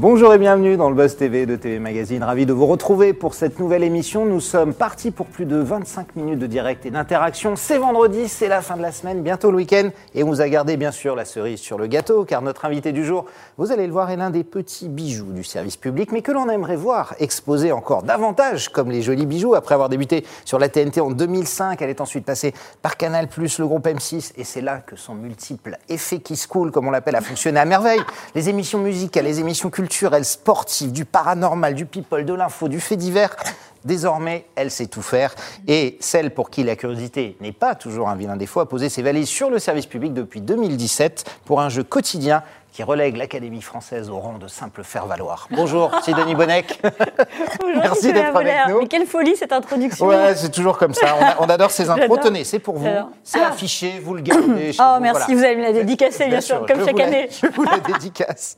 Bonjour et bienvenue dans le Buzz TV de TV Magazine. Ravi de vous retrouver pour cette nouvelle émission. Nous sommes partis pour plus de 25 minutes de direct et d'interaction. C'est vendredi, c'est la fin de la semaine, bientôt le week-end. Et on vous a gardé bien sûr la cerise sur le gâteau, car notre invité du jour, vous allez le voir, est l'un des petits bijoux du service public, mais que l'on aimerait voir exposé encore davantage, comme les jolis bijoux. Après avoir débuté sur la TNT en 2005, elle est ensuite passée par Canal+, le groupe M6, et c'est là que son multiple effet qui se coule, comme on l'appelle, a fonctionné à merveille. Les émissions musicales, les émissions culturelles, culturelle, sportive, du paranormal, du people, de l'info, du fait divers. Désormais, elle sait tout faire. Et celle pour qui la curiosité n'est pas toujours un vilain défaut a posé ses valises sur le service public depuis 2017 pour un jeu quotidien qui relègue l'Académie française au rang de simple faire-valoir. Bonjour, Sidonie Bonnec. Bonjour, Merci d'être avec nous. Mais quelle folie cette introduction. Ouais, c'est toujours comme ça. On, adore ces intros. Tenez, c'est pour vous. C'est ah. affiché, vous le gardez. oh, merci, vous allez me la dédicacer, bien, sûr, comme chaque année. je vous la dédicace.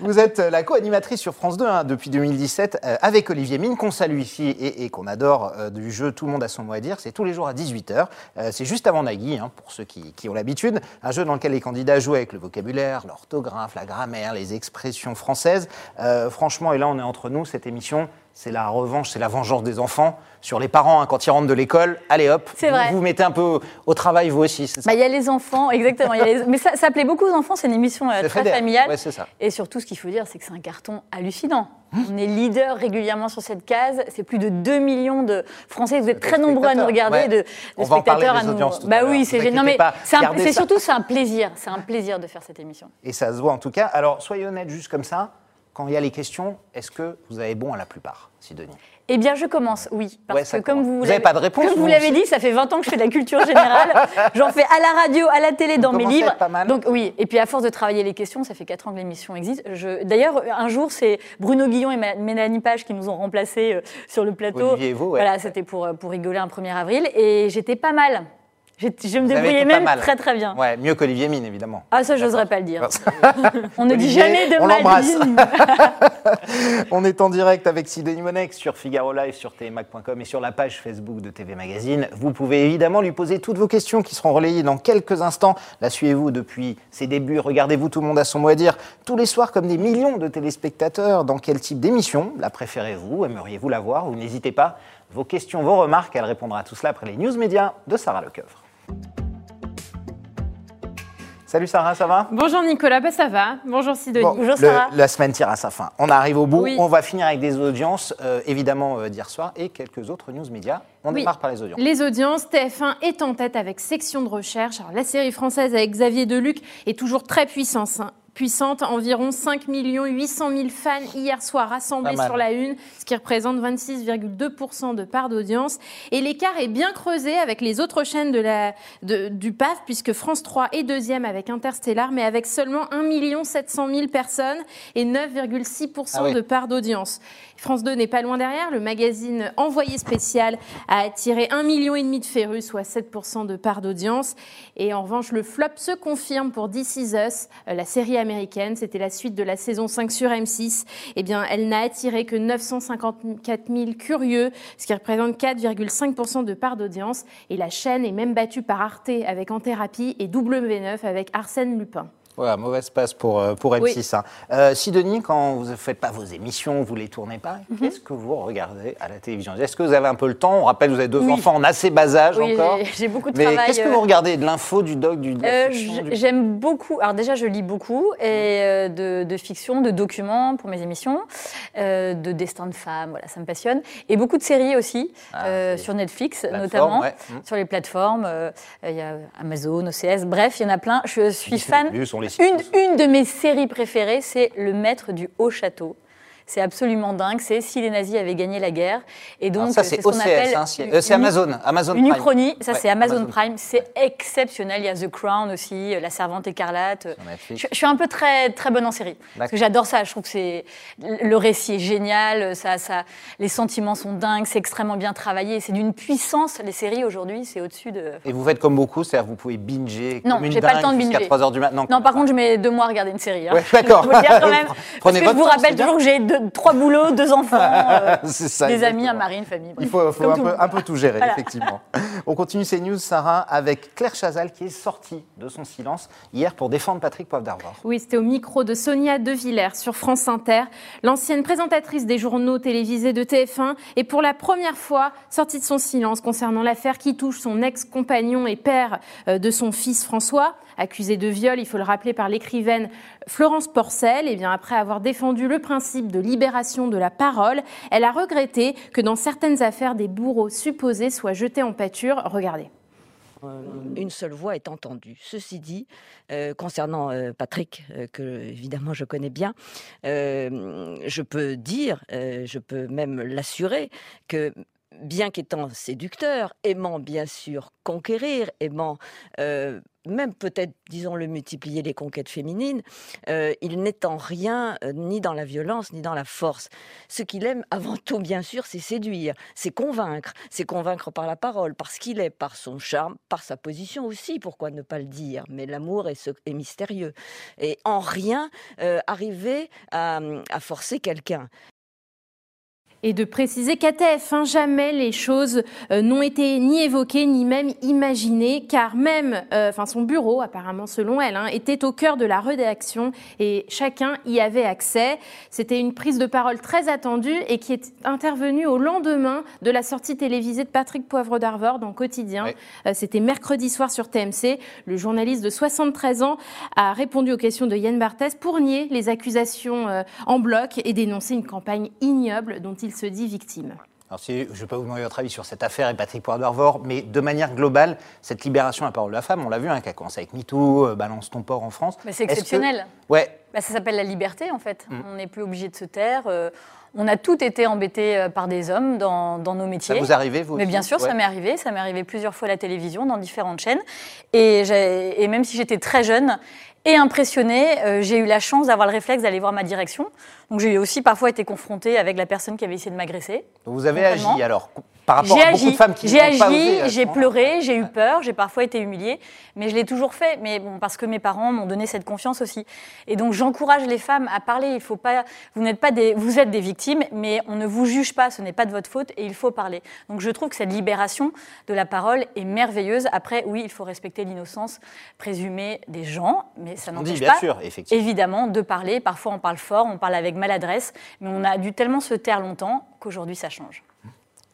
vous êtes la co-animatrice sur France 2 hein, depuis 2017 euh, avec Olivier Mine, qu'on salue ici et, qu'on adore euh, du jeu Tout le monde a son mot à dire. C'est tous les jours à 18h. Euh, c'est juste avant Nagui, hein, pour ceux qui, qui ont l'habitude. Un jeu dans lequel les candidats jouent avec le vocabulaire, l'orthographe la grammaire, les expressions françaises. Euh, franchement, et là on est entre nous, cette émission, c'est la revanche, c'est la vengeance des enfants sur les parents hein, quand ils rentrent de l'école. Allez hop, vous, vous mettez un peu au travail vous aussi. Bah, il y a les enfants, exactement. Mais ça, ça, plaît beaucoup aux enfants, c'est une émission euh, très familiale. Ouais, ça. Et surtout, ce qu'il faut dire, c'est que c'est un carton hallucinant. Hum. On est leader régulièrement sur cette case. C'est plus de 2 millions de Français. Vous êtes très nombreux à nous regarder, de, spectateurs à nous. bah oui, c'est génial. Mais c'est surtout c'est un plaisir. C'est un plaisir de faire cette émission. Et ça se voit en tout cas. Alors soyez honnête, juste comme ça. Quand il y a les questions, est-ce que vous avez bon à la plupart, Sidonie eh bien, je commence, oui. Parce que comme vous, vous pas de réponse. Comme vous l'avez dit, ça fait 20 ans que je fais de la culture générale. J'en fais à la radio, à la télé, dans mes livres. Pas mal. Donc oui. Et puis à force de travailler les questions, ça fait 4 ans que l'émission existe. Je... D'ailleurs, un jour, c'est Bruno Guillon et Mélanie Page qui nous ont remplacés euh, sur le plateau. Olivier vous, ouais. Voilà, c'était pour, euh, pour rigoler un 1er avril. Et j'étais pas mal. Je, me débrouillais même très très bien. Ouais, mieux qu'Olivier Mine, évidemment. Ah, ça, j'oserais pas le dire. on ne dit jamais de on mal. on est en direct avec Sidonie Monex sur Figaro Live, sur tmac.com et sur la page Facebook de TV Magazine. Vous pouvez évidemment lui poser toutes vos questions qui seront relayées dans quelques instants. La suivez-vous depuis ses débuts. Regardez-vous, tout le monde a son mot à dire. Tous les soirs, comme des millions de téléspectateurs, dans quel type d'émission? La préférez-vous? Aimeriez-vous la voir? Ou n'hésitez pas. Vos questions, vos remarques, elle répondra à tout cela après les news médias de Sarah Lecoeuvre. Salut Sarah, ça va? Bonjour Nicolas, bah ça va. Bonjour Sidonie. Bonjour Sarah. la semaine tire à sa fin. On arrive au bout. On va finir avec des audiences, euh, évidemment, euh, d'hier soir et quelques autres news médias. On démarre par les audiences. Les audiences, TF1 est en tête avec section de recherche. Alors, la série française avec Xavier Deluc est toujours très puissante. Hein puissante. Environ 5 800 000 fans hier soir rassemblés sur la une, ce qui représente 26,2% de part d'audience. Et l'écart est bien creusé avec les autres chaînes de la, du PAF, puisque France 3 est deuxième avec Interstellar, mais avec seulement 1 700 000 personnes et 9,6% ah de part d'audience. France 2 n'est pas loin derrière. Le magazine Envoyé spécial a attiré 1,5 million et demi de férus, soit 7% de part d'audience. Et en revanche, le flop se confirme pour This Is Us, euh, la série américaine. C'était la suite de la saison 5 sur M6. Eh bien, elle n'a attiré que 954 000 curieux, ce qui représente 4,5% de part d'audience. Et la chaîne est même battue par Arte avec En Thérapie et W9 avec Arsène Lupin. Voilà, mauvaise passe pour, euh, pour M6. Hein. Euh, Sidonie, quand vous ne faites pas vos émissions, vous ne les tournez pas, mhm. qu'est-ce que vous regardez à la télévision? Est-ce que vous avez un peu le temps? On rappelle, vous avez deux enfants en assez bas âge oui, encore. J'ai beaucoup de Mais travail. Qu'est-ce que vous euh, regardez? De l'info, du doc, du. J'aime beaucoup. Alors, déjà, je lis beaucoup et, de, de, fiction, de documents pour mes émissions, de destin de femmes, voilà, ça me passionne. Et beaucoup de séries aussi, ah, sur Netflix notamment, sur les plateformes. Il y a Amazon, OCS, bref, il y en a plein. Je suis fan. Une, de mes séries préférées, c'est Le Maître du Haut Château. C'est absolument dingue. C'est si les nazis avaient gagné la guerre. Et donc, ça, c'est hein, c'est Amazon. Amazon une uchronie, ça, c'est Amazon, Prime. C'est exceptionnel. Il y a The Crown aussi, La Servante écarlate. Je, suis un peu très, très bonne en série. Parce que j'adore ça. Je trouve que c'est. Le récit est génial. Ça, ça, les sentiments sont dingues. C'est extrêmement bien travaillé. C'est d'une puissance. Les séries aujourd'hui, c'est au-dessus de. Et vous faites comme beaucoup, c'est-à-dire vous pouvez binger non, j'ai pas le temps de binger. 3 heures du matin. Non, par contre, je mets deux mois à regarder une série. Hein. d'accord. je vous dire quand même. parce que je vous rappelle toujours que j'ai deux trois boulots, deux enfants, euh, des amis, un mari, une famille. Il faut, un, peu, tout gérer, effectivement. On continue ces news, Sarah, avec Claire Chazal qui est sortie de son silence hier pour défendre Patrick Poivre d'Arvor. Oui, c'était au micro de Sonia De Villers sur France Inter. L'ancienne présentatrice des journaux télévisés de TF1 est pour la première fois sortie de son silence concernant l'affaire qui touche son ex-compagnon et père euh, de son fils François accusée de viol, il faut le rappeler, par l'écrivaine Florence Porcel. Et bien après avoir défendu le principe de libération de la parole, elle a regretté que dans certaines affaires, des bourreaux supposés soient jetés en pâture. Regardez. Euh, une seule voix est entendue. Ceci dit, euh, concernant euh, Patrick, que évidemment je connais bien, je peux dire, je peux même l'assurer, que bien qu'étant séducteur, aimant bien sûr conquérir, aimant euh, même peut-être, disons-le, multiplier les conquêtes féminines, euh, il n'est en rien euh, ni dans la violence ni dans la force. Ce qu'il aime avant tout, bien sûr, c'est séduire, c'est convaincre, c'est convaincre par la parole, parce qu'il est, par son charme, par sa position aussi, pourquoi ne pas le dire? Mais l'amour est, est, mystérieux. Et en rien arriver à forcer quelqu'un et de préciser qu'à TF1, jamais les choses euh, n'ont été ni évoquées ni même imaginées, car même, euh, son bureau, apparemment selon elle, hein, était au cœur de la rédaction et chacun y avait accès. C'était une prise de parole très attendue et qui est intervenue au lendemain de la sortie télévisée de Patrick Poivre d'Arvor dans Quotidien. Euh, c'était mercredi soir sur TMC. Le journaliste de 73 ans a répondu aux questions de Yann Barthès pour nier les accusations en bloc et dénoncer une campagne ignoble dont il se dit victime. Alors, je ne vais pas vous demander votre avis sur cette affaire et Patrick Poivre mais de manière globale, cette libération à la parole de la femme, on l'a vu, hein, qui a commencé avec MeToo, euh, Balance ton port en France. Mais c'est exceptionnel. Ouais. Bah, ça s'appelle la liberté, en fait. Mm. On n'est plus obligé de se taire. Euh, on a toutes été embêtés euh, par des hommes dans, nos métiers. Ça vous arrive, vous Mais bien sûr, ça m'est arrivé. Ça m'est arrivé plusieurs fois à la télévision, dans différentes chaînes. Et, et même si j'étais très jeune et impressionnée, j'ai eu la chance d'avoir le réflexe d'aller voir ma direction. Donc j'ai aussi parfois été confrontée avec la personne qui avait essayé de m'agresser. Vous avez agi alors par rapport à beaucoup de femmes qui J'ai agi, j'ai pleuré, j'ai eu peur, j'ai parfois été humiliée, mais je l'ai toujours fait. Mais bon, parce que mes parents m'ont donné cette confiance aussi. Et donc j'encourage les femmes à parler. Il faut pas, vous n'êtes pas des, vous êtes des victimes, mais on ne vous juge pas. Ce n'est pas de votre faute et il faut parler. Donc je trouve que cette libération de la parole est merveilleuse. Après, oui, il faut respecter l'innocence présumée des gens, mais ça n'empêche pas, sûr, effectivement. évidemment, de parler. Parfois, on parle fort, on parle avec maladresse, mais on a dû tellement se taire longtemps qu'aujourd'hui ça change.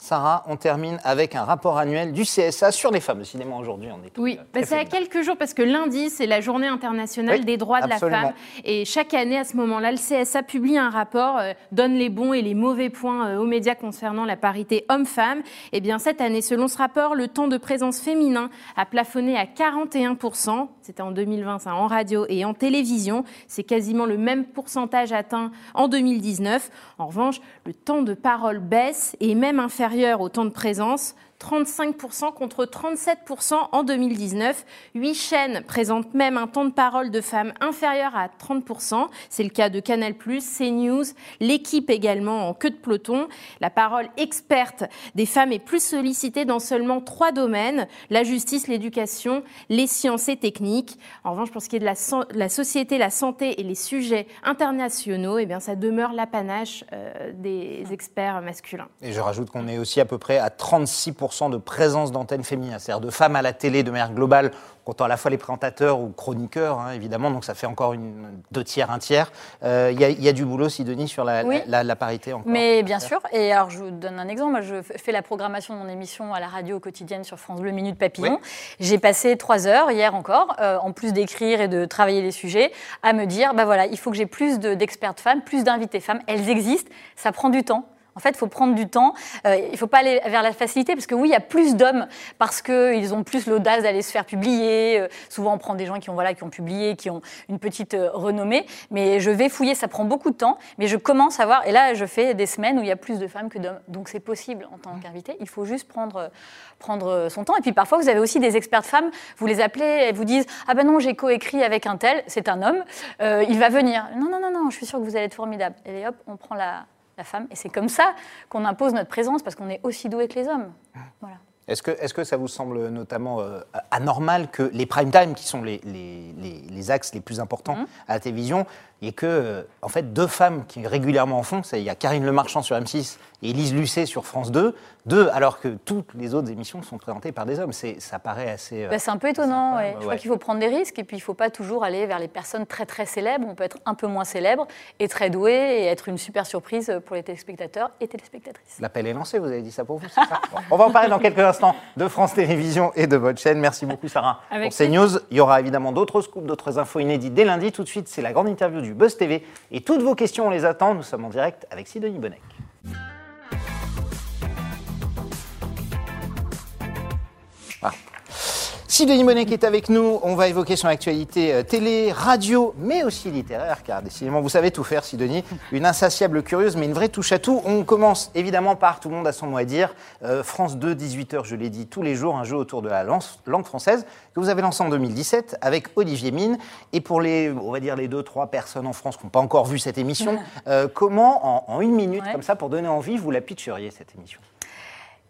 Sarah, on termine avec un rapport annuel du CSA sur les femmes. Cinéma aujourd'hui, on est Oui, bah, c'est à quelques jours parce que lundi, c'est la journée internationale des droits de la femme. Et chaque année, à ce moment-là, le CSA publie un rapport, euh, donne les bons et les mauvais points euh, aux médias concernant la parité homme-femme. Et eh bien cette année, selon ce rapport, le temps de présence féminin a plafonné à 41%. C'était en 2020, ça, en radio et en télévision. C'est quasiment le même pourcentage atteint en 2019. En revanche, le temps de parole baisse et même inférieur au temps de présence 35% contre 37% en 2019. Huit chaînes présentent même un temps de parole de femmes inférieur à 30%. C'est le cas de Canal+, CNews, l'équipe également en queue de peloton. La parole experte des femmes est plus sollicitée dans seulement trois domaines, la justice, l'éducation, les sciences et techniques. En revanche, pour ce qui est de la, société, la santé et les sujets internationaux, eh bien, ça demeure l'apanage euh, des experts masculins. Et je rajoute qu'on est aussi à peu près à 36% de présence d'antennes féminines, c'est-à-dire de femmes à la télé de manière globale, comptant à la fois les présentateurs ou chroniqueurs, hein, évidemment, donc ça fait encore une, deux tiers, un tiers. Euh, il y, a du boulot, Sidonie, sur la, la, parité encore. Mais bien sûr, et alors je vous donne un exemple, je fais la programmation de mon émission à la radio quotidienne sur France Bleu Minute Papillon. J'ai passé trois heures hier encore, euh, en plus d'écrire et de travailler les sujets, à me dire, bah voilà, il faut que j'ai plus d'expertes femmes, plus d'invités femmes, elles existent, ça prend du temps. En fait, il faut prendre du temps. Euh, il ne faut pas aller vers la facilité, parce que oui, il y a plus d'hommes parce qu'ils ont plus l'audace d'aller se faire publier. Euh, souvent, on prend des gens qui ont, voilà, qui ont publié, qui ont une petite euh, renommée. Mais je vais fouiller, ça prend beaucoup de temps. Mais je commence à voir, et là, je fais des semaines où il y a plus de femmes que d'hommes. Donc, c'est possible en tant qu'invité. Il faut juste prendre, prendre son temps. Et puis, parfois, vous avez aussi des expertes femmes. Vous les appelez, elles vous disent Ah ben non, j'ai coécrit avec un tel, c'est un homme, il va venir. Non, non, non, non, je suis sûre que vous allez être formidable. Et hop, on prend la, la femme. Et c'est comme ça qu'on impose notre présence, parce qu'on est aussi doué que les hommes. Voilà. Est-ce que, est que, ça vous semble notamment euh, anormal que les prime time, qui sont les, les, les, axes les plus importants mmh. à la télévision, et que, en fait, deux femmes qui régulièrement en font, il y a Karine Le Marchand sur M6 et Elise Lucet sur France 2, deux, alors que toutes les autres émissions sont présentées par des hommes. Ça paraît assez. Euh, bah, c'est un peu étonnant, ouais. Je crois qu'il faut prendre des risques et puis il ne faut pas toujours aller vers les personnes très très célèbres. On peut être un peu moins célèbre et très doué et être une super surprise pour les téléspectateurs et téléspectatrices. L'appel est lancé, vous avez dit ça pour vous, ça On va en parler dans quelques instants de France Télévisions et de votre chaîne. Merci beaucoup, Sarah, Avec pour ces news. Il y aura évidemment d'autres scoops, d'autres infos inédites dès lundi. Tout de suite, c'est la grande interview du Buzz TV et toutes vos questions, on les attend. Nous sommes en direct avec Sidonie Bonnec. Si Denis Monet est avec nous, on va évoquer son actualité euh, télé, radio, mais aussi littéraire, car décidément, vous savez tout faire, Sidonie. Une insatiable curieuse, mais une vraie touche à tout. On commence évidemment par Tout le monde a son mot à dire. Euh, France 2, 18h, je l'ai dit, tous les jours, un jeu autour de la langue française que vous avez lancé en 2017 avec Olivier Mine. Et pour les, on va dire, les deux, trois personnes en France qui n'ont pas encore vu cette émission, euh, comment, en, une minute, comme ça, pour donner envie, vous la pitcheriez, cette émission?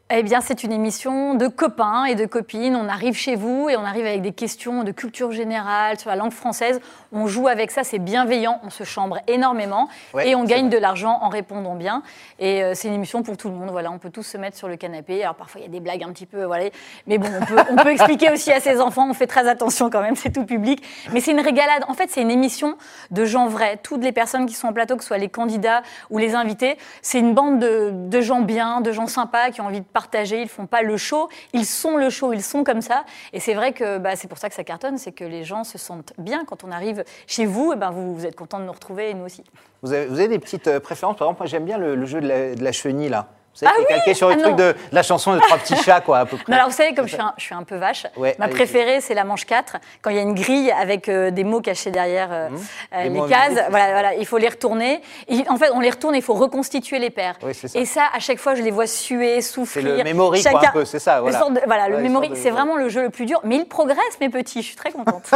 Eh bien, c'est une émission de copains et de copines. On arrive chez vous et on arrive avec des questions de culture générale sur la langue française. On joue avec ça, c'est bienveillant, on se chambre énormément et on gagne de l'argent en répondant bien. Et euh, c'est une émission pour tout le monde. Voilà, on peut tous se mettre sur le canapé. Alors parfois il y a des blagues un petit peu, voilà. Mais bon, on peut, on peut expliquer aussi à ses enfants. On fait très attention quand même, c'est tout public. Mais c'est une régalade. En fait, c'est une émission de gens vrais. Toutes les personnes qui sont en plateau, que ce soit les candidats ou les invités, c'est une bande de, de gens bien, de gens sympas qui ont envie de partagés, ils font pas le show, ils sont le show, ils sont comme ça. Et c'est vrai que bah, c'est pour ça que ça cartonne, c'est que les gens se sentent bien quand on arrive chez vous, et ben vous, êtes content de nous retrouver et nous aussi. Vous avez, des petites euh, préférences? Par exemple, moi j'aime bien le, jeu de la chenille là. Savez, ah calqué sur le ah truc de, la chanson de Trois petits chats, quoi, à peu près. alors, vous savez, comme je suis un, je suis un peu vache, ma préférée, c'est la manche 4, quand il y a une grille avec euh, des mots cachés derrière euh, mmh. euh, les, cases. Voilà, voilà, il faut les retourner. en fait, on les retourne, il faut reconstituer les paires. ça. Et ça, à chaque fois, je les vois suer, souffrir. C'est le memory, quoi, un peu, c'est ça. Voilà, le, voilà, le memory, c'est vraiment le jeu le plus dur. Mais il progresse, mes petits, je suis très contente.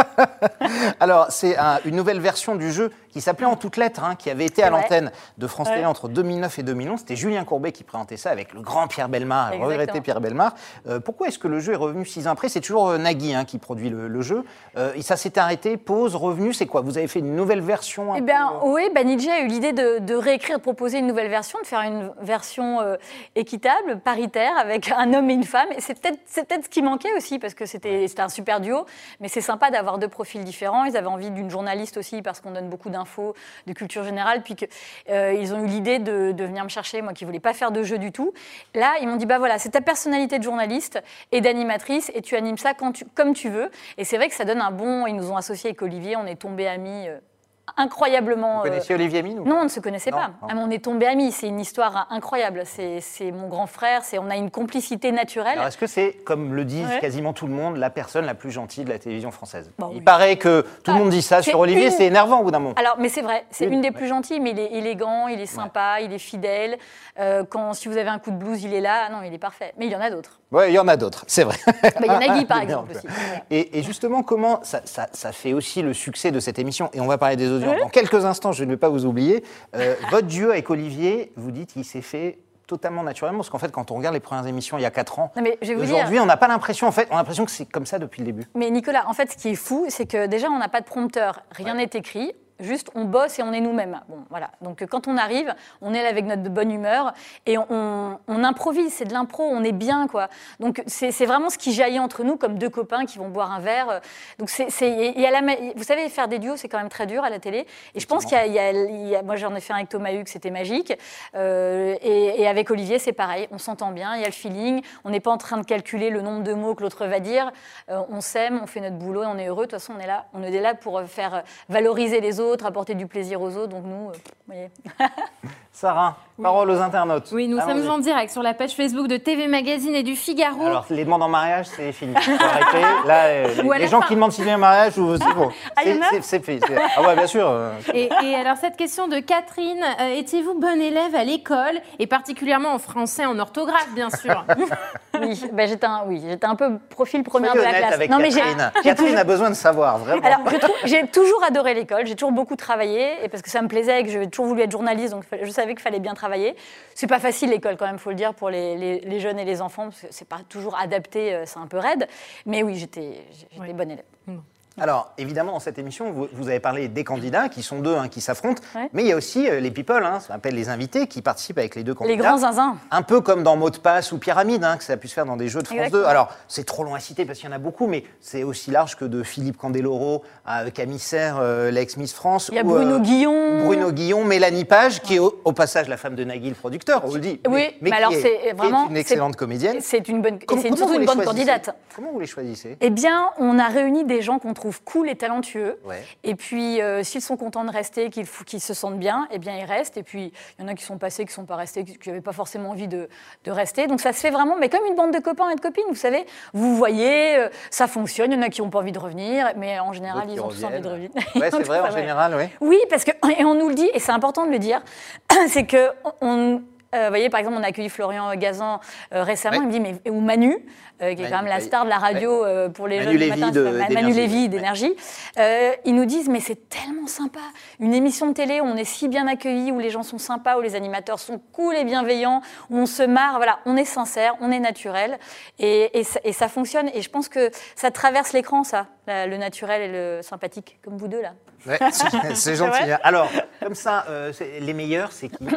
alors, c'est une nouvelle version du jeu qui s'appelait En toutes lettres, hein, qui avait été à l'antenne de France Télé entre 2009 et 2011. C'était Julien Courbet qui présentait ça avec le grand Pierre Belmar, regretté Pierre Belmar. Euh, pourquoi est-ce que le jeu est revenu six ans après? C'est toujours euh, Nagui hein, qui produit le, jeu. Euh, et ça s'est arrêté, pause, revenu, c'est quoi? Vous avez fait une nouvelle version Eh bien, oui, Banijé a eu l'idée de, réécrire, de proposer une nouvelle version, de faire une version équitable, paritaire, avec un homme et une femme. Et c'est peut-être peut ce qui manquait aussi, parce que c'était un super duo. Mais c'est sympa d'avoir deux profils différents. Ils avaient envie d'une journaliste aussi, parce qu'on donne beaucoup d'infos de culture générale. Puis qu'ils ont eu l'idée de, venir me chercher, moi qui ne voulais pas faire de jeu du tout. Là, ils m'ont dit, bah voilà, c'est ta personnalité de journaliste et d'animatrice, et tu animes ça quand comme tu veux. Et c'est vrai que ça donne un bon. Ils nous ont associés avec Olivier, on est tombés amis. Euh, incroyablement. Vous connaissiez Olivier Mine Non, on ne se connaissait pas. Ah, on est tombés amis. C'est une histoire incroyable. C'est mon grand frère. On a une complicité naturelle. Est-ce que c'est, comme le dit quasiment tout le monde, la personne la plus gentille de la télévision française? Bah Il paraît que tout le monde dit ça sur Olivier. C'est énervant au bout d'un moment. Alors, mais c'est vrai. C'est une, des plus gentilles, mais il est élégant, il est sympa, il est fidèle. Euh, quand, si vous avez un coup de blues, il est là. non, il est parfait. Mais il y en a d'autres. Oui, il y en a d'autres, c'est vrai. Bah, il y en a Guy, par exemple, aussi. Et, justement, comment ça, ça, fait aussi le succès de cette émission Et on va parler des audiences dans quelques instants, je ne vais pas vous oublier. Euh, votre duo avec Olivier, vous dites qu'il s'est fait totalement naturellement, parce qu'en fait, quand on regarde les premières émissions il y a 4 ans, aujourd'hui, on n'a pas l'impression, en fait, on a l'impression que c'est comme ça depuis le début. Mais Nicolas, en fait, ce qui est fou, c'est que déjà, on n'a pas de prompteur, rien n'est écrit, juste on bosse et on est nous-mêmes. Bon, voilà. Donc quand on arrive, on est là avec notre bonne humeur et on, improvise, c'est de l'impro, on est bien quoi. Donc c'est vraiment ce qui jaillit entre nous comme deux copains qui vont boire un verre. Donc c'est, vous savez, faire des duos c'est quand même très dur à la télé. Et je pense qu'il y, a, moi j'en ai fait un avec Thomas Hugues, c'était magique. Euh, et, avec Olivier c'est pareil, on s'entend bien, il y a le feeling, on n'est pas en train de calculer le nombre de mots que l'autre va dire. Euh, on s'aime, on fait notre boulot et on est heureux. De toute façon on est là, on est là pour faire valoriser les autres apporter du plaisir aux autres. Donc nous, euh, vous voyez. Sarah, parole aux internautes. Oui, nous sommes en direct sur la page Facebook de TV Magazine et du Figaro. Alors, les demandes en mariage, c'est fini. Faut arrêter. Là, euh, les, gens qui demandent si un mariage, ou c'est bon. Ah, c'est fait. Ah ouais, bien sûr. Euh. Et, alors, cette question de Catherine, étiez-vous bonne élève à l'école, et particulièrement en français, en orthographe, bien sûr Oui, ben, j'étais un, oui, un peu profil première de la classe. Avec non, Catherine. Mais Catherine a besoin de savoir, vraiment. Alors, j'ai toujours adoré l'école, j'ai toujours beaucoup travaillé, et parce que ça me plaisait et que j'avais toujours voulu être journaliste, donc je savais qu'il fallait bien travailler. C'est pas facile l'école quand même, faut le dire, pour les, jeunes et les enfants, parce que c'est pas toujours adapté, euh, c'est un peu raide. Mais oui, j'étais bonne élève. Alors, évidemment, dans cette émission, vous, avez parlé des candidats, qui sont deux, hein, qui s'affrontent, mais il y a aussi euh, les people, hein, ça s'appelle les invités, qui participent avec les deux candidats. Les grands zinzins. Un peu comme dans Mot de passe ou Pyramide, hein, que ça a pu se faire dans des jeux de France 2. Alors, c'est trop long à citer parce qu'il y en a beaucoup, mais c'est aussi large que de Philippe Candeloro à Camille Serre, euh, l'ex-Miss France. Il y a Bruno Guillon. Bruno Guillon, Mélanie Page, qui est au, passage la femme de Nagui, le producteur, on le dit. Oui, mais, alors c'est vraiment. une excellente comédienne. C'est une bonne, une bonne candidate. Comment vous les choisissez? Eh bien, on a réuni des gens qu'on trouve cool et talentueux et puis, euh, s'ils sont contents de rester, qu'ils se sentent bien, eh bien, ils restent. Et puis, il y en a qui sont passés, qui ne sont pas restés, qui n'avaient pas forcément envie de, rester. Donc, ça se fait vraiment, mais comme une bande de copains et de copines, vous savez. Vous voyez, euh, ça fonctionne. Il y en a qui n'ont pas envie de revenir, mais en général, ils ont tous envie de revenir. Ouais, c'est vrai, en général, oui. Oui, parce que, et on nous le dit, et c'est important de le dire, c'est que on, vous voyez, par exemple, on a accueilli Florian Gazan récemment. Il me dit, mais ou Manu, euh, qui est quand même la star de la radio euh, pour les Manu jeunes Lévy matin, de, Manu Lévy d'énergie. Euh, ils nous disent mais c'est tellement sympa, une émission de télé où on est si bien accueillis, où les gens sont sympas, où les animateurs sont cool et bienveillants, où on se marre, voilà, on est sincère, on est naturel et, et, ça, fonctionne. Et je pense que ça traverse l'écran, ça, le naturel et le sympathique, comme vous deux là. Ouais, c'est gentil. Hein. Alors, comme ça, les meilleurs, c'est qui?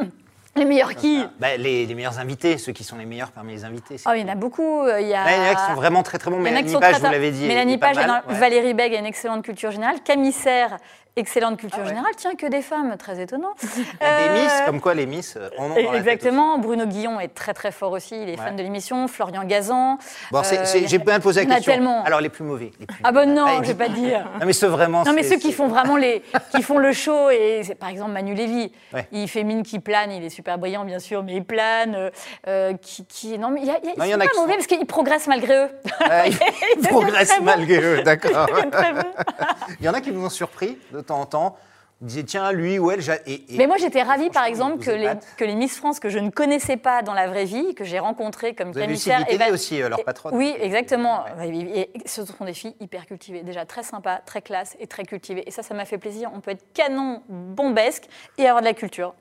Les meilleurs qui bah, les, meilleurs invités, ceux qui sont les meilleurs parmi les invités. Oh, il y en a beaucoup. Euh, il y, a... il y en a qui sont vraiment très très bons. Mélanie Page, vous l'avez dit. Mélanie Page, Valérie Beg a une excellente culture générale. Camille Serre excellente culture ah générale. Tiens, que des femmes, très étonnant. des Miss, euh, comme quoi les Miss on euh, en Exactement. Bruno Guillon est très très fort aussi. Il est fan de l'émission. Florian Gazan. Bon, euh, j'ai bien posé la question. Alors les plus mauvais. Les plus ah bon non, je vais pas dire. non mais ceux vraiment. Non mais ceux qui font vraiment les, qui font le show et par exemple Manu Lévy. Il fait mine qui plane. Il est super brillant bien sûr, mais il plane. qui, qui, non mais il y, a, y, a, y, pas mauvais parce qu'ils progressent malgré eux. ils progressent malgré eux, d'accord. il y en a qui nous ont surpris temps en temps. Vous disiez, tiens, lui ou elle. Et, Mais moi, j'étais ravie, par exemple, que les, que les Miss France que je ne connaissais pas dans la vraie vie, que j'ai rencontrées comme Camille et aussi, euh, leur patronne. Oui, exactement. Et, ce sont des filles hyper cultivées, déjà très sympas, très classe et très cultivées. Et ça, ça m'a fait plaisir. On peut être canon, bombesque et avoir de la culture.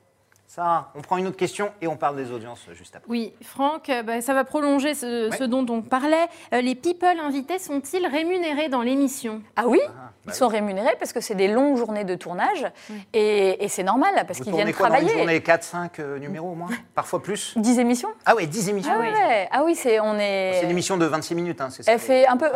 Ça, on prend une autre question et on parle des audiences juste après. Oui, Franck, euh, bah, ça va prolonger ce, dont on parlait. Euh, les people invités sont-ils rémunérés dans l'émission? Ah oui, ah, bah ils sont rémunérés parce que c'est des longues journées de tournage et, c'est normal parce qu'ils viennent quoi, travailler. Une journée 4-5 euh, numéros au moins? Parfois plus? 10 émissions? Ah oui, 10 émissions. Ah, oui, ah oui c'est on est. C'est une émission de 26 minutes, hein, c'est ça Elle fait un peu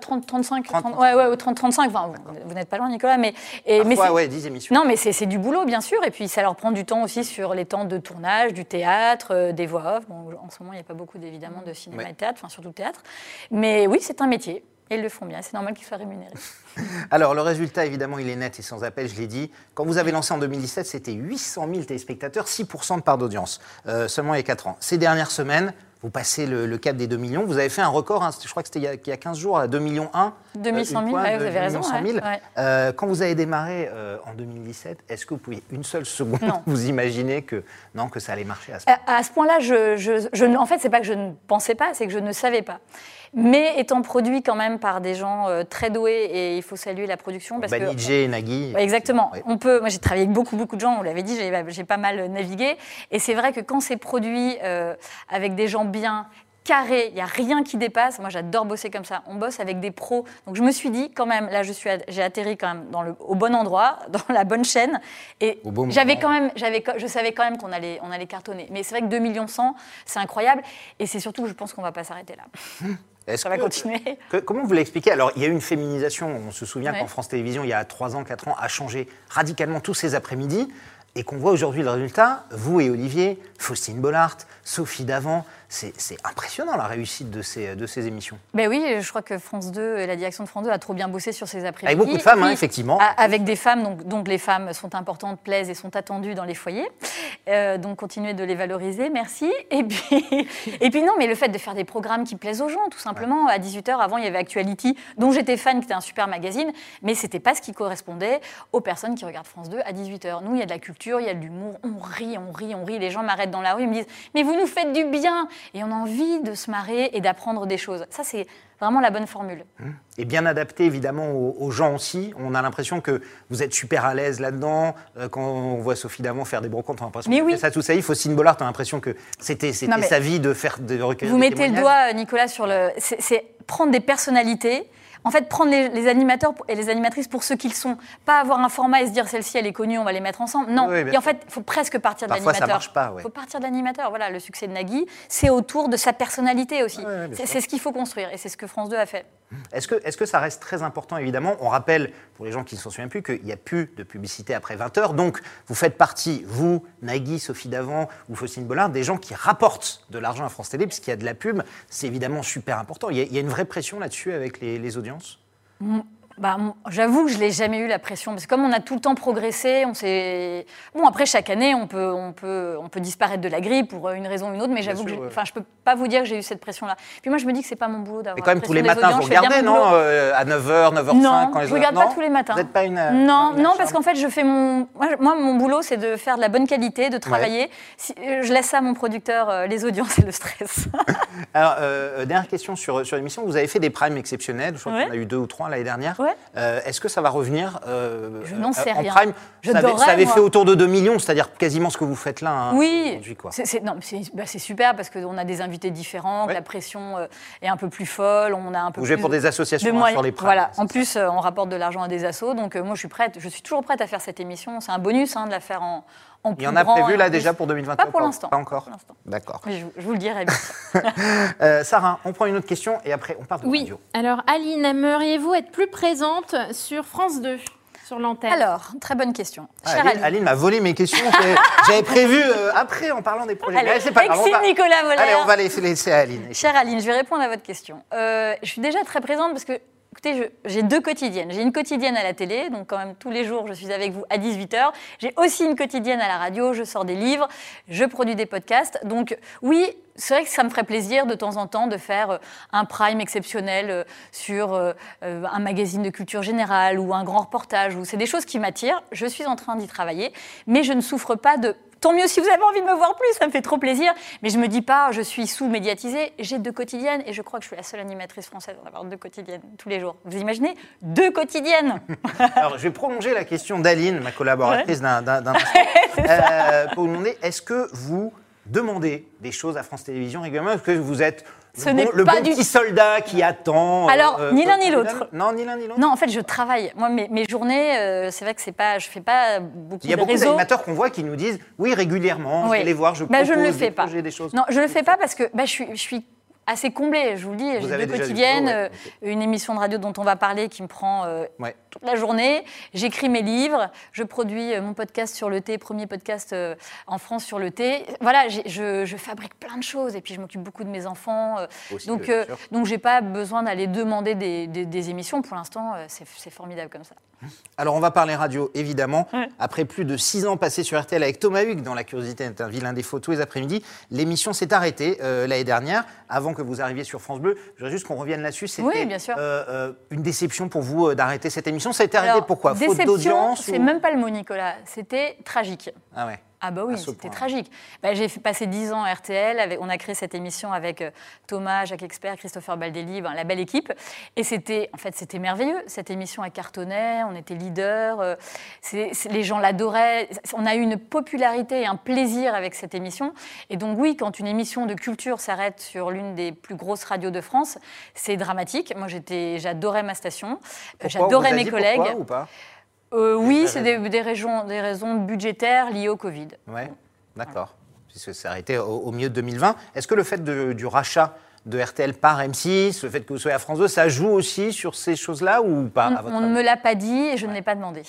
30, 35, 30, ouais, ouais, 30, 35. Enfin, vous, n'êtes pas loin, Nicolas, mais. Et, mais ouais, 10 émissions. Non, mais c'est du boulot, bien sûr, et puis ça leur prend du temps aussi sur les temps de tournage, du théâtre, euh, des voix off. Bon, en ce moment, il n'y a pas beaucoup, évidemment, de cinéma et théâtre, enfin, surtout théâtre. Mais oui, c'est un métier. Et ils le font bien, c'est normal qu'ils soient rémunérés. Alors, le résultat, évidemment, il est net et sans appel, je l'ai dit. Quand vous avez lancé en 2017, c'était 800 000 téléspectateurs, 6% de part d'audience, euh, seulement il y a 4 ans. Ces dernières semaines, vous passez le, cap des 2 millions. Vous avez fait un record, hein, je crois que c'était il, y a 15 jours, à 2 millions 1. 2 000, vous avez raison. Euh, quand vous avez démarré euh, en 2017, est-ce que vous pouvez une seule seconde vous imaginer que, non, que ça allait marcher à ce point À, ce point-là, je, je, en fait, c'est pas que je ne pensais pas, c'est que je ne savais pas mais étant produit quand même par des gens euh, très doués et il faut saluer la production parce Banijé, Nagui. exactement. On peut. Moi, j'ai travaillé avec beaucoup beaucoup de gens. On l'avait dit, j'ai pas mal navigué et c'est vrai que quand c'est produit euh, avec des gens bien carré, il n'y a rien qui dépasse. Moi, j'adore bosser comme ça. On bosse avec des pros. Donc, je me suis dit, quand même, là, je suis, j'ai atterri quand même dans le, au bon endroit, dans la bonne chaîne. Et j'avais quand même, j'avais, je savais quand même qu'on allait, on allait cartonner. Mais c'est vrai que 2 millions 100, c'est incroyable. Et c'est surtout, je pense qu'on ne va pas s'arrêter là. Ça va continuer. comment vous l'expliquez? Alors, il y a eu une féminisation. On se souvient qu'en France Télévisions, il y a 3 ans, 4 ans, a changé radicalement tous ces après-midi. Et qu'on voit aujourd'hui le résultat, vous et Olivier, Faustine Bollard, Sophie Davant, c'est impressionnant la réussite de ces, de ces émissions. Ben oui, je crois que France 2 et la direction de France 2 a trop bien bossé sur ces après-midi. Avec beaucoup de femmes, hein, effectivement. Avec des femmes, donc, donc, les femmes sont importantes, plaisent et sont attendues dans les foyers. Euh, donc continuez de les valoriser, merci. Et puis, et puis non, mais le fait de faire des programmes qui plaisent aux gens, tout simplement. À 18h, avant, il y avait Actuality, dont j'étais fan, qui était un super magazine, mais c'était pas ce qui correspondait aux personnes qui regardent France 2 à 18h. Nous, il y a de la culture, il y a de l'humour, on rit, on rit, on rit. Les gens m'arrêtent dans la rue, ils me disent Mais vous nous faites du bien et on a envie de se marrer et d'apprendre des choses. Ça, c'est vraiment la bonne formule. Mmh. Et bien adapté évidemment aux, gens aussi. On a l'impression que vous êtes super à l'aise là-dedans. Euh, quand on voit Sophie Davant faire des brocantes, on a l'impression que oui. ça tout ça. Il faut Bollard, on a l'impression que c'était sa vie de faire de recueillir Vous mettez le doigt, Nicolas, sur le. C'est prendre des personnalités en fait, prendre les, animateurs et les animatrices pour ce qu'ils sont. Pas avoir un format et se dire celle-ci, elle est connue, on va les mettre ensemble. Non. et en fait, il faut presque partir de l'animateur. ça marche pas. Il faut partir de l'animateur. Voilà, le succès de Nagui, c'est autour de sa personnalité aussi. c'est ce qu'il faut construire et c'est ce que France 2 a fait. Est-ce que, est ça reste très important, évidemment? On rappelle, pour les gens qui ne s'en souviennent plus, qu'il n'y a plus de publicité après 20 heures. Donc, vous faites partie, vous, Nagui, Sophie Davant ou Faustine Bollard, des gens qui rapportent de l'argent à France Télé, puisqu'il y a de la pub. C'est évidemment super important. Il y a, une vraie pression là-dessus avec les, audiences? Mm. Bah, J'avoue que je n'ai jamais eu la pression. Parce que comme on a tout le temps progressé, on s'est. Bon, après, chaque année, on peut, on, peut, on peut disparaître de la grille pour une raison ou une autre, mais j'avoue que je ne peux pas vous dire que j'ai eu cette pression-là. Puis moi, je me dis que ce n'est pas mon boulot d'avoir. Mais quand même, tous les matins, vous regardez, non euh, À 9h, 9h05 Non, quand les je ne regarde pas tous les matins. Vous n'êtes pas une. Euh, non, non parce qu'en fait, je fais mon. Moi, mon boulot, c'est de faire de la bonne qualité, de travailler. Si, euh, je laisse ça à mon producteur, les audiences et le stress. Alors, dernière question sur, sur l'émission. Vous avez fait des primes exceptionnels. Je crois qu'on a eu deux ou trois l'année dernière. Est-ce que ça va revenir euh, Je n'en sais en rien. Prime? Je ça, avait, fait autour de 2 millions, c'est-à-dire quasiment ce que vous faites là hein, oui, c'est bah, super parce qu'on a des invités différents, la pression euh, est un peu plus folle, on a un peu vous pour des associations hein, sur les primes. Voilà, en plus euh, on rapporte de l'argent à des assos, donc moi je suis prête, je suis toujours prête à faire cette émission. C'est un bonus hein, de la faire en, en Il y en a prévu là déjà pour 2021 Pas pour l'instant. Pas encore. D'accord. Je, je, vous le dirai bien. euh, Sarah, on prend une autre question et après on parle de oui. radio. Alors Aline, aimeriez-vous être plus présente sur France 2 sur l'antenne? Alors, très bonne question. Ah, Aline, m'a volé mes questions. J'avais prévu euh, après en parlant des projets. Allez, pas Nicolas Voller. Allez, on va les laisser à Aline. Chère Aline, je vais répondre à votre question. Euh, je suis déjà très présente parce que Écoutez, j'ai deux quotidiennes. J'ai une quotidienne à la télé, donc quand même tous les jours je suis avec vous à 18h. J'ai aussi une quotidienne à la radio, je sors des livres, je produis des podcasts. Donc oui, c'est vrai que ça me ferait plaisir de temps en temps de faire euh, un prime exceptionnel euh, sur euh, un magazine de culture générale ou un grand reportage. C'est des choses qui m'attirent. Je suis en train d'y travailler, mais je ne souffre pas de Tant mieux si vous avez envie de me voir plus, ça me fait trop plaisir. Mais je me dis pas, je suis sous-médiatisée. J'ai deux quotidiennes et je crois que je suis la seule animatrice française à avoir deux quotidiennes tous les jours. Vous imaginez Deux quotidiennes Alors, je vais prolonger la question d'Aline, ma collaboratrice d'un instant, euh, pour vous demander est-ce que vous demandez des choses à France Télévisions régulièrement? Est-ce que vous êtes ce n'est le pas bon du petit soldat qui attend. Euh, Alors, euh, ni l'un ni l'autre. Non, ni l'un ni l'autre. Non, en fait, je travaille. Moi, mes, mes journées, euh, c'est vrai que c'est pas, je fais pas beaucoup de Il y a beaucoup d'animateurs qu'on voit qui nous disent, oui, régulièrement, je vais les voir, je bah, je ne le fais pas. des choses. Non, je ne le fais pas parce que bah, je suis, je suis assez comblée, je vous le dis. J'ai deux quotidiennes, euh, une émission de radio dont on va parler qui me prend euh, toute la journée. J'écris mes livres, je produis euh, mon podcast sur le thé, premier podcast en France sur le thé. Voilà, je, je, fabrique plein de choses et puis je m'occupe beaucoup de mes enfants. donc, donc j'ai pas besoin d'aller demander des, des, émissions. Pour l'instant, c'est formidable comme ça. Alors on va parler radio, évidemment. Après plus de six ans passés sur RTL avec Thomas Hugues, dans La curiosité est un vilain défaut tous les après-midi, l'émission s'est arrêtée l'année dernière. Avant que vous arriviez sur France Bleu. Je voudrais juste qu'on revienne là-dessus. C'était euh, euh, une déception pour vous euh, d'arrêter cette émission. Ça a été arrêté pourquoi? Faute d'audience C'est même pas le mot, Nicolas. C'était tragique. Ah ouais. Ah bah oui, c'était tragique. Bah, j'ai passé dix ans à RTL, avec, on a créé cette émission avec euh, Thomas, Jacques Expert, Christopher Baldelli, ben, la belle équipe. Et c'était, en fait, c'était merveilleux. Cette émission a cartonné, on était leader, euh, les gens l'adoraient. On a eu une popularité et un plaisir avec cette émission. Et donc oui, quand une émission de culture s'arrête sur l'une des plus grosses radios de France, c'est dramatique. Moi, j'adorais ma station, j'adorais mes collègues. Pourquoi ou pas? Euh, oui, c'est des, des, raisons, des raisons budgétaires liées au Covid. Oui, d'accord. Puisque c'est arrêté au, au, milieu de 2020. Est-ce que le fait du rachat de RTL par M6, le fait que vous soyez à France 2, ça joue aussi sur ces choses-là ou pas On, ne me l'a pas dit et je ne l'ai pas demandé.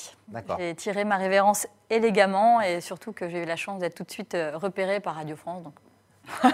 J'ai tiré ma révérence élégamment et surtout que j'ai eu la chance d'être tout de suite euh, repérée par Radio France. Donc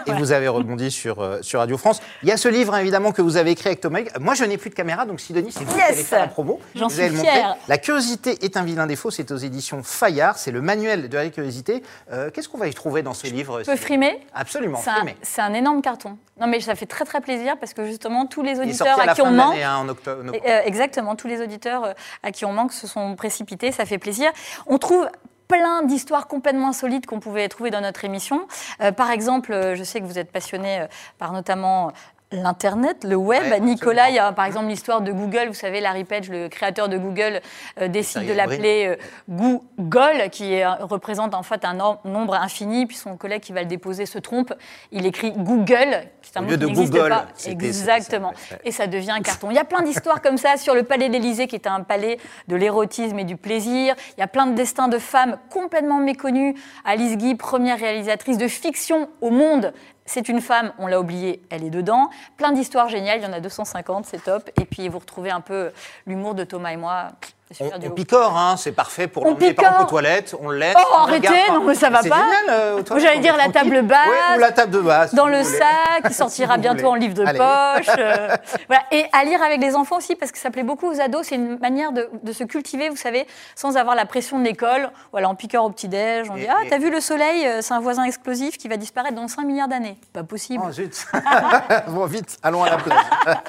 et vous avez rebondi sur, euh, sur Radio France. Il y a ce livre, hein, évidemment, que vous avez écrit avec Thomas. Moi, je n'ai plus de caméra, donc Sidonie, c'est vous qui allez faire la promo. J'en suis fière. La curiosité est un vilain défaut, c'est aux éditions Fayard, c'est le manuel de la curiosité. Euh, qu'est-ce qu'on va y trouver dans ce livre Je peux frimer? Absolument, C'est un, énorme carton. Non, mais ça fait très très plaisir parce que justement, tous les auditeurs à, qui on manque. Hein, en octobre, euh, exactement, tous les auditeurs à qui on manque se sont précipités, ça fait plaisir. On trouve plein d'histoires complètement insolites qu'on pouvait trouver dans notre émission. Euh, par exemple, euh, je sais que vous êtes passionné euh, par notamment L'Internet, le web. Nicolas, il y a par exemple l'histoire de Google. Vous savez, Larry Page, le créateur de Google, euh, décide de l'appeler Google, qui représente en fait un nombre infini. Puis son collègue qui va le déposer se trompe. Il écrit Google, qui est un mot qui n'existe pas. Exactement. et ça devient un carton. Il y a plein d'histoires comme ça sur le palais d'Élysée, qui était un palais de l'érotisme et du plaisir. Il y a plein de destins de femmes complètement méconnues. Alice Guy, première réalisatrice de fiction au monde, c'est une femme, on l'a oublié, elle est dedans. Plein d'histoires géniales, il y en a 250, c'est top. Et puis vous retrouvez un peu l'humour de Thomas et moi. On, on, picore, hein, c'est parfait pour l'emmener par exemple aux toilettes, on le laisse. Oh, arrêtez, non, mais ça va pas. Euh, J'allais dire la table basse. ou la table de basse. Dans le sac, qui sortira bientôt en livre de poche. Euh, voilà. Et à lire avec les enfants aussi, parce que ça plaît beaucoup aux ados. C'est une manière de, se cultiver, vous savez, sans avoir la pression de l'école. Voilà, on picore au petit-déj, on dit Ah, t'as vu le soleil euh, C'est un voisin explosif qui va disparaître dans 5 milliards d'années. Pas possible. Oh, zut. bon, vite, allons à la plage.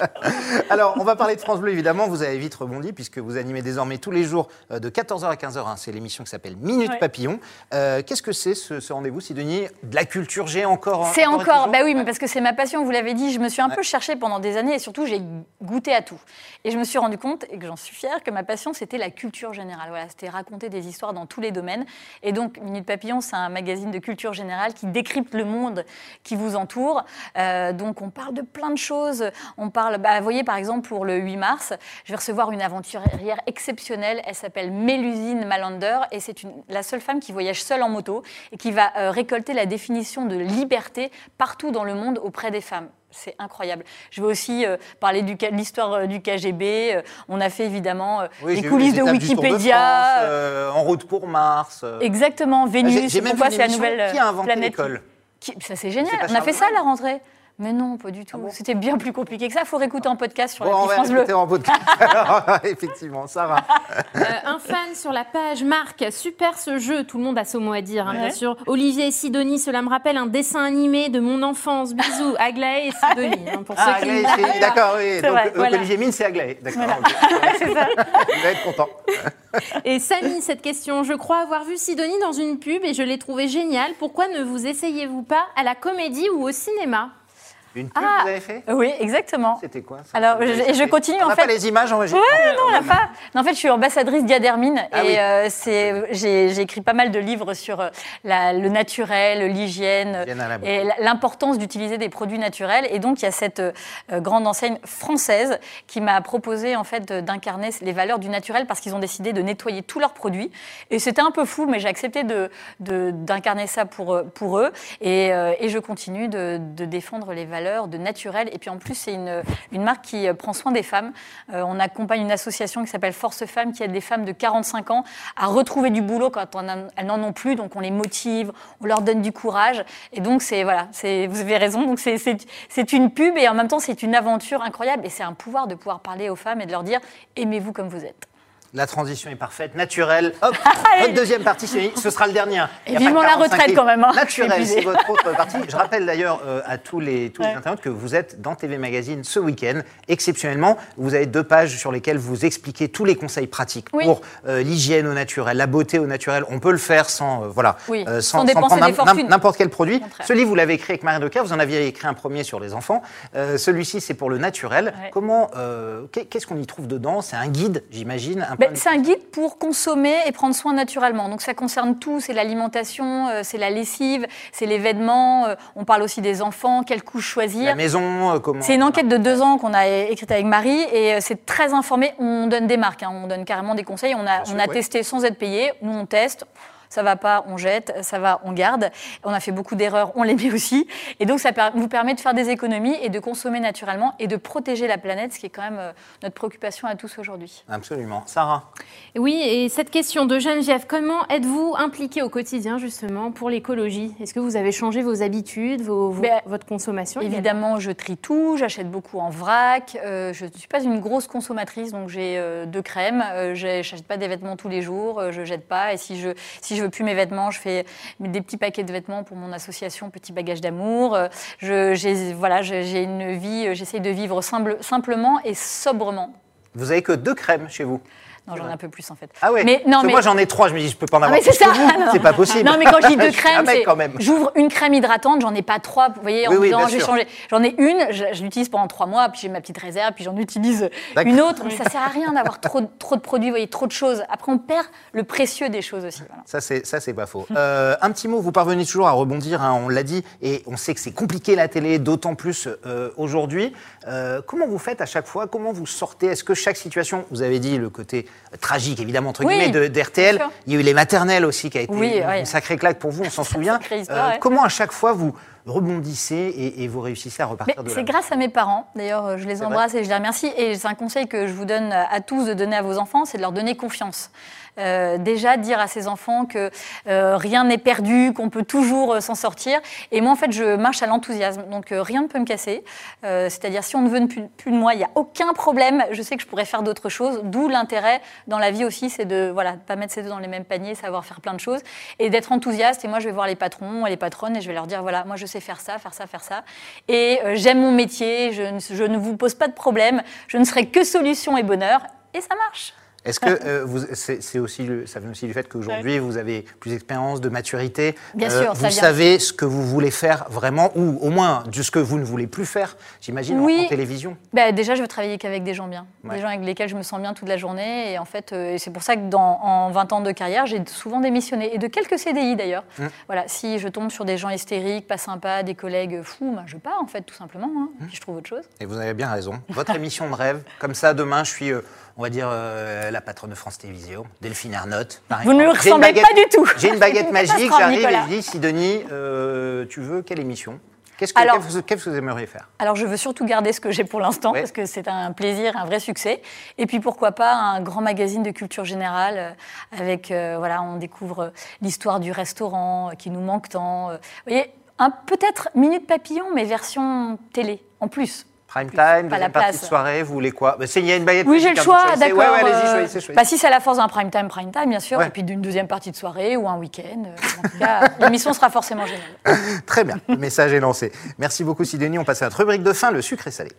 Alors, on va parler de France Bleu, évidemment. Vous avez vite rebondi, puisque vous animez désormais tous les jours euh, de 14h à 15h. Hein. c'est l'émission qui s'appelle Minute Papillon. Euh, qu'est-ce que c'est ce, rendez-vous, Sidonie De la culture G encore C'est encore, bah oui, mais parce que c'est ma passion, vous l'avez dit. Je me suis un peu cherchée pendant des années et surtout, j'ai goûté à tout. Et je me suis rendu compte, et que j'en suis fière, que ma passion, c'était la culture générale. Voilà, c'était raconter des histoires dans tous les domaines. Et donc, Minute Papillon, c'est un magazine de culture générale qui décrypte le monde qui vous entoure. Euh, donc, on parle de plein de choses. On parle, bah, vous voyez, par exemple, pour le 8 mars, je vais recevoir une aventurière exceptionnelle elle s'appelle Mélusine Malander et c'est la seule femme qui voyage seule en moto et qui va euh, récolter la définition de liberté partout dans le monde auprès des femmes. C'est incroyable. Je vais aussi euh, parler de l'histoire euh, du KGB. on a fait évidemment les coulisses de Wikipédia. en route pour Mars. Exactement, Vénus. Pourquoi c'est la nouvelle qui a inventé l'école? Ça c'est génial. On a fait ça à la rentrée. Mais non, pas du tout. Ah C'était bien plus compliqué que ça. Il faut réécouter en podcast sur la France Bleu. en podcast. Effectivement, ça va. Euh, un fan sur la page Marc, super ce jeu. Tout le monde a ce mot à dire, hein, bien sûr. Olivier et Sidonie, cela me rappelle un dessin animé de mon enfance. Bisous, Aglaé et Sidonie. Hein, pour ah, ceux qui D'accord, oui. Donc, euh, Olivier Mine, c'est Aglaé. D'accord. Il va être content. Et Samy, cette question. Je crois avoir vu Sidonie dans une pub et je l'ai trouvée géniale. Pourquoi ne vous essayez-vous pas à la comédie ou au cinéma? Une pub, ah, vous avez fait? Oui, exactement. C'était quoi ça? Alors, et je continue on en fait. pas les images en Oui, non, on n'a pas. en fait, je suis ambassadrice Diadermine ah et euh, c'est, j'ai, écrit pas mal de livres sur euh, la, le naturel, l'hygiène et l'importance d'utiliser des produits naturels. Et donc, il y a cette euh, grande enseigne française qui m'a proposé en fait d'incarner les valeurs du naturel parce qu'ils ont décidé de nettoyer tous leurs produits. Et c'était un peu fou, mais j'ai accepté de, d'incarner ça pour, pour eux. Et, et je continue de, de défendre les valeurs de naturel. Et puis en plus, c'est une, marque qui euh, prend soin des femmes. Euh, on accompagne une association qui s'appelle Force Femmes, qui aide des femmes de 45 ans à retrouver du boulot quand elles n'en ont plus. Donc on les motive, on leur donne du courage. Et donc c'est voilà, c'est vous avez raison. Donc c'est une pub et en même temps c'est une aventure incroyable. Et c'est un pouvoir de pouvoir parler aux femmes et de leur dire aimez-vous comme vous êtes. La transition est parfaite, naturelle. Hop, votre deuxième partie, ce sera le dernier. Et vivement la retraite quand même. Hein. Naturel, c'est votre autre partie. Je rappelle d'ailleurs euh, à tous les, tous les internautes que vous êtes dans TV Magazine ce week-end. Exceptionnellement, vous avez deux pages sur lesquelles vous expliquez tous les conseils pratiques pour euh, l'hygiène au naturel, la beauté au naturel. On peut le faire sans, euh, voilà, sans, sans, prendre n'importe quel produit. Ce livre, vous l'avez écrit avec Marie Deca, vous en aviez écrit un premier sur les enfants. Celui-ci, c'est pour le naturel. Comment, qu'est-ce qu'on y trouve dedans? C'est un guide, j'imagine, ben, c'est un guide pour consommer et prendre soin naturellement. Donc ça concerne tout, c'est l'alimentation, euh, c'est la lessive, c'est les vêtements, euh, on parle aussi des enfants, quelle couche choisir. La maison, euh, comment C'est une enquête de deux ans qu'on a écrite avec Marie et c'est très informé. On donne des marques, hein. on donne carrément des conseils. On a, on a testé sans être payé, nous on teste ça va pas, on jette, ça va, on garde. On a fait beaucoup d'erreurs, on les met aussi. Et donc, ça vous permet de faire des économies et de consommer naturellement et de protéger la planète, ce qui est quand même euh, notre préoccupation à tous aujourd'hui. Absolument. Sarah Oui, et cette question de Geneviève, comment êtes-vous impliquée au quotidien, justement, pour l'écologie? Est-ce que vous avez changé vos habitudes, vos, ben, votre consommation Évidemment, je trie tout, j'achète beaucoup en vrac. Euh, je ne suis pas une grosse consommatrice, donc j'ai euh, deux crèmes. je n'achète pas des vêtements tous les jours, je jette pas. Et si je, si je je veux plus mes vêtements, je fais des petits paquets de vêtements pour mon association Petit Bagage d'Amour. J'ai voilà, j'ai une vie, j'essaye de vivre simple, simplement et sobrement Vous avez que deux crèmes chez vous? Non, j'en ai un peu plus en fait. Ah ouais. Mais non, mais... moi j'en ai trois. Je me dis, je peux pas en ah, avoir. Ah, mais c'est ça. C'est pas possible. Non, mais quand je dis deux crèmes, j'ouvre une crème hydratante, j'en ai pas trois. Vous voyez, en disant, je vais changer. J'en ai une, je, l'utilise pendant trois mois, puis j'ai ma petite réserve, puis j'en utilise une autre. Mais ça sert à rien d'avoir trop, trop de produits, vous voyez, trop de choses. Après, on perd le précieux des choses aussi. Ça, c'est ça, c'est pas faux. Euh, un petit mot. Vous parvenez toujours à rebondir. Hein, on l'a dit, et on sait que c'est compliqué la télé, d'autant plus euh, aujourd'hui. Euh, comment vous faites à chaque fois? Comment vous sortez? Est-ce que chaque situation, vous avez dit le côté tragique, évidemment entre guillemets, d'RTL. Il y a eu les maternelles aussi, qui a été une sacrée claque pour vous, on s'en souvient. Euh, comment à chaque fois vous rebondissez et, vous réussissez à repartir de là? C'est grâce à mes parents. D'ailleurs, je les embrasse et je les remercie. Et c'est un conseil que je vous donne à tous de donner à vos enfants, c'est de leur donner confiance. Euh, déjà dire à ses enfants que euh, rien n'est perdu, qu'on peut toujours euh, s'en sortir. Et moi, en fait, je marche à l'enthousiasme. Donc, rien ne peut me casser. C'est-à-dire, si on ne veut plus, de moi, il n'y a aucun problème. Je sais que je pourrais faire d'autres choses. D'où l'intérêt dans la vie aussi, c'est de voilà, pas mettre ses deux dans les mêmes paniers, savoir faire plein de choses et d'être enthousiaste. Et moi, je vais voir les patrons et les patronnes et je vais leur dire voilà, moi, je sais faire ça, faire ça, faire ça. Et j'aime mon métier, je ne, je ne vous pose pas de problème, je ne serai que solution et bonheur. Et ça marche. Est-ce que euh, c'est aussi ça vient aussi du fait qu'aujourd'hui vous avez plus d'expérience, de maturité Bien euh, sûr, Vous savez ce que vous voulez faire vraiment, ou au moins de ce que vous ne voulez plus faire, j'imagine, en, télévision bah, Déjà, je veux travailler qu'avec des gens bien, des gens avec lesquels je me sens bien toute la journée. Et en fait, euh, c'est pour ça que dans, en 20 ans de carrière, j'ai souvent démissionné, et de quelques CDI d'ailleurs. Hum. Voilà, si je tombe sur des gens hystériques, pas sympas, des collègues fous, bah, je pars en fait, tout simplement, hein, hum. puis je trouve autre chose. Et vous avez bien raison. Votre émission de rêve, comme ça, demain, je suis on va dire, euh, la patronne de France Télévisions, Delphine Ernotte. Vous ne me ressemblez pas du tout. J'ai une baguette magique, j'arrive et je dis, Sidonie, euh, tu veux quelle émission? Qu'est-ce que, vous aimeriez faire? Alors, je veux surtout garder ce que j'ai pour l'instant, parce que c'est un plaisir, un vrai succès. Et puis, pourquoi pas un grand magazine de culture générale, euh, avec, voilà, on découvre l'histoire du restaurant qui nous manque tant. vous voyez, peut-être Minute Papillon, mais version télé, en plus. Prime time, deuxième partie de soirée, vous voulez quoi? Il y a une baguette. Oui, j'ai le choix, d'accord. Ouais, allez-y, euh, choisissez, choisissez. Bah, si c'est à la force d'un prime time, prime time, bien sûr, et puis d'une deuxième partie de soirée ou un week-end. Euh, en tout cas, l'émission sera forcément géniale. Très bien, le message est lancé. Merci beaucoup, Sidonie. On passe à notre rubrique de fin, le sucre et salé.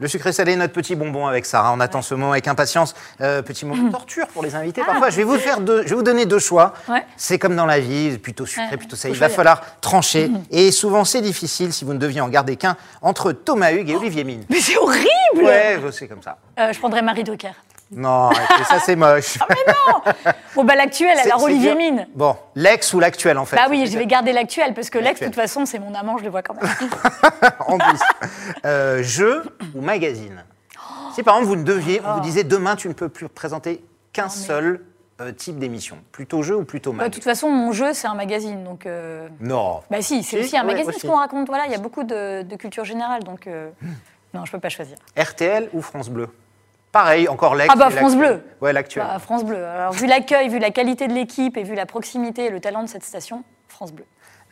Le sucré salé, notre petit bonbon avec Sarah. On attend ce moment avec impatience. Euh, petit moment de torture pour les invités. Ah. Parfois, je vais vous faire deux, je vais vous donner deux choix. C'est comme dans la vie, plutôt sucré, plutôt salé. Il va falloir trancher. Mm. Et souvent, c'est difficile si vous ne deviez en garder qu'un entre Thomas Hugues et Olivier Mine. Mais c'est horrible Ouais, c'est comme ça. Euh, je prendrais Marie Drucker. Non, ça c'est moche. Ah, mais non Bon, bah l'actuel, alors Olivier Mine. Bon, l'ex ou l'actuel en fait Bah oui, je vais garder l'actuel, parce que l'ex, de toute façon, c'est mon amant, je le vois quand même. en plus. Euh, jeu ou magazine? Si par exemple vous ne deviez, on vous oh. disait demain tu ne peux plus présenter qu'un seul euh, type d'émission Plutôt jeu ou plutôt magazine bah, De toute façon, mon jeu, c'est un magazine. Donc, euh, Non. Bah si, c'est aussi un magazine, ce qu'on raconte. Voilà, il y a beaucoup de, culture générale, donc non, je ne peux pas choisir. RTL ou France Bleu? Pareil, encore l'ex. Ah bah France Bleu. Ouais, l'actuel. Bah, France Bleu. Alors vu l'accueil, vu la qualité de l'équipe et vu la proximité et le talent de cette station, France Bleu.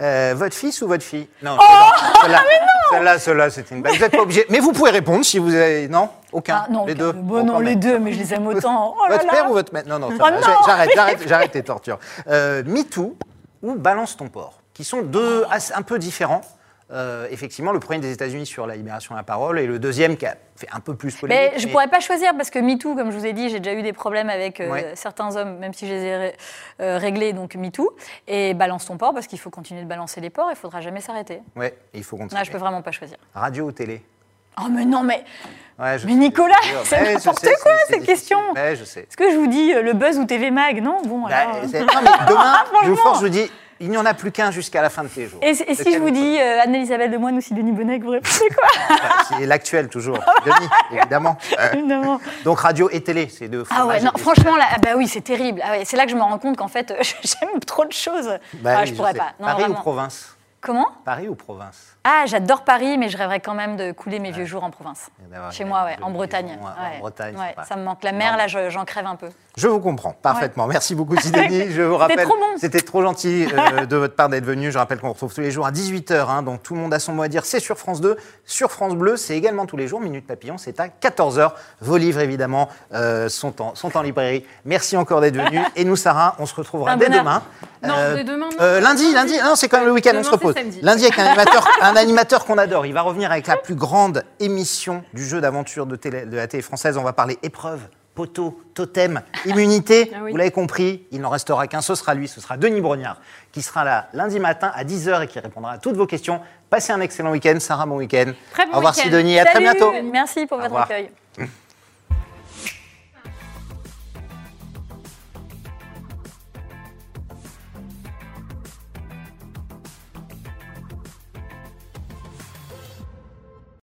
Euh, votre fils ou votre fille? Non. Oh celle-là, celle-là, celle-là, c'était une Vous n'êtes pas obligé. Mais vous pouvez répondre si vous avez. Non? Aucun. Ah, non, les deux. Bon, non, les deux, mais je les aime autant. Oh votre père ou votre mère? Non, non. Oh j'arrête, j'arrête, j'arrête les tortures. Euh, MeToo ou Balance ton porc, qui sont deux un peu différents. Euh, effectivement, le premier des États-Unis sur la libération de la parole et le deuxième qui a fait un peu plus polémique. Mais je ne pourrais pas choisir parce que MeToo, comme je vous ai dit, j'ai déjà eu des problèmes avec euh, certains hommes, même si je les ai euh, réglés, donc MeToo. Et balance ton porc parce qu'il faut continuer de balancer les porcs, il ne faudra jamais s'arrêter. Oui, il faut continuer. Là, je ne peux vraiment pas choisir. Radio ou télé? Oh mais non, mais, mais Nicolas, c'est n'importe quoi cette question. je sais. Est-ce que je vous dis le buzz ou TV Mag? Non, bon. Bah, alors... non, mais demain, je vous force, je vous dis il n'y en a plus qu'un jusqu'à la fin de tes jours. Et, si je vous dis euh, Anne-Elisabeth de Moine ou Sidonie Bonnec, vous répondez quoi? C'est l'actuel toujours, Denis, évidemment. évidemment. Donc radio et télé, c'est deux Ah ouais, non, franchement, là, bah oui, c'est terrible. Ah ouais, c'est là que je me rends compte qu'en fait, j'aime trop de choses. Bah ah, je pourrais pas. Paris ou province? Comment Paris ou province ah, j'adore Paris, mais je rêverais quand même de couler mes vieux jours en province. Chez moi, ouais, en Bretagne. En Bretagne, ça me manque. La mer, là, j'en crève un peu. Je vous comprends parfaitement. Merci beaucoup, Sidonie. Je vous rappelle, c'était trop, gentil euh, de votre part d'être venu. Je rappelle qu'on retrouve tous les jours à 18h, hein, donc tout le monde a son mot à dire. C'est sur France 2, sur France Bleu, c'est également tous les jours. Minute Papillon, c'est à 14h. Vos livres, évidemment, euh, sont, en, sont en librairie. Merci encore d'être venu. Et nous, Sarah, on se retrouvera dès demain Non, Euh, de demain, non. Euh, lundi, lundi, non, c'est quand même le week-end, on se repose. Samedi. Lundi avec un animateur, un animateur qu'on adore. Il va revenir avec la plus grande émission du jeu d'aventure de, télé- de la télé française. On va parler épreuve, poteau, totem, immunité. Ah oui. Vous l'avez compris, il n'en restera qu'un, ce sera lui, ce sera Denis Brognard, qui sera là lundi matin à 10h et qui répondra à toutes vos questions. Passez un excellent week-end, Sarah, bon week-end. Très bon Au revoir week-end. Sidonie, à très bientôt. Merci pour votre accueil.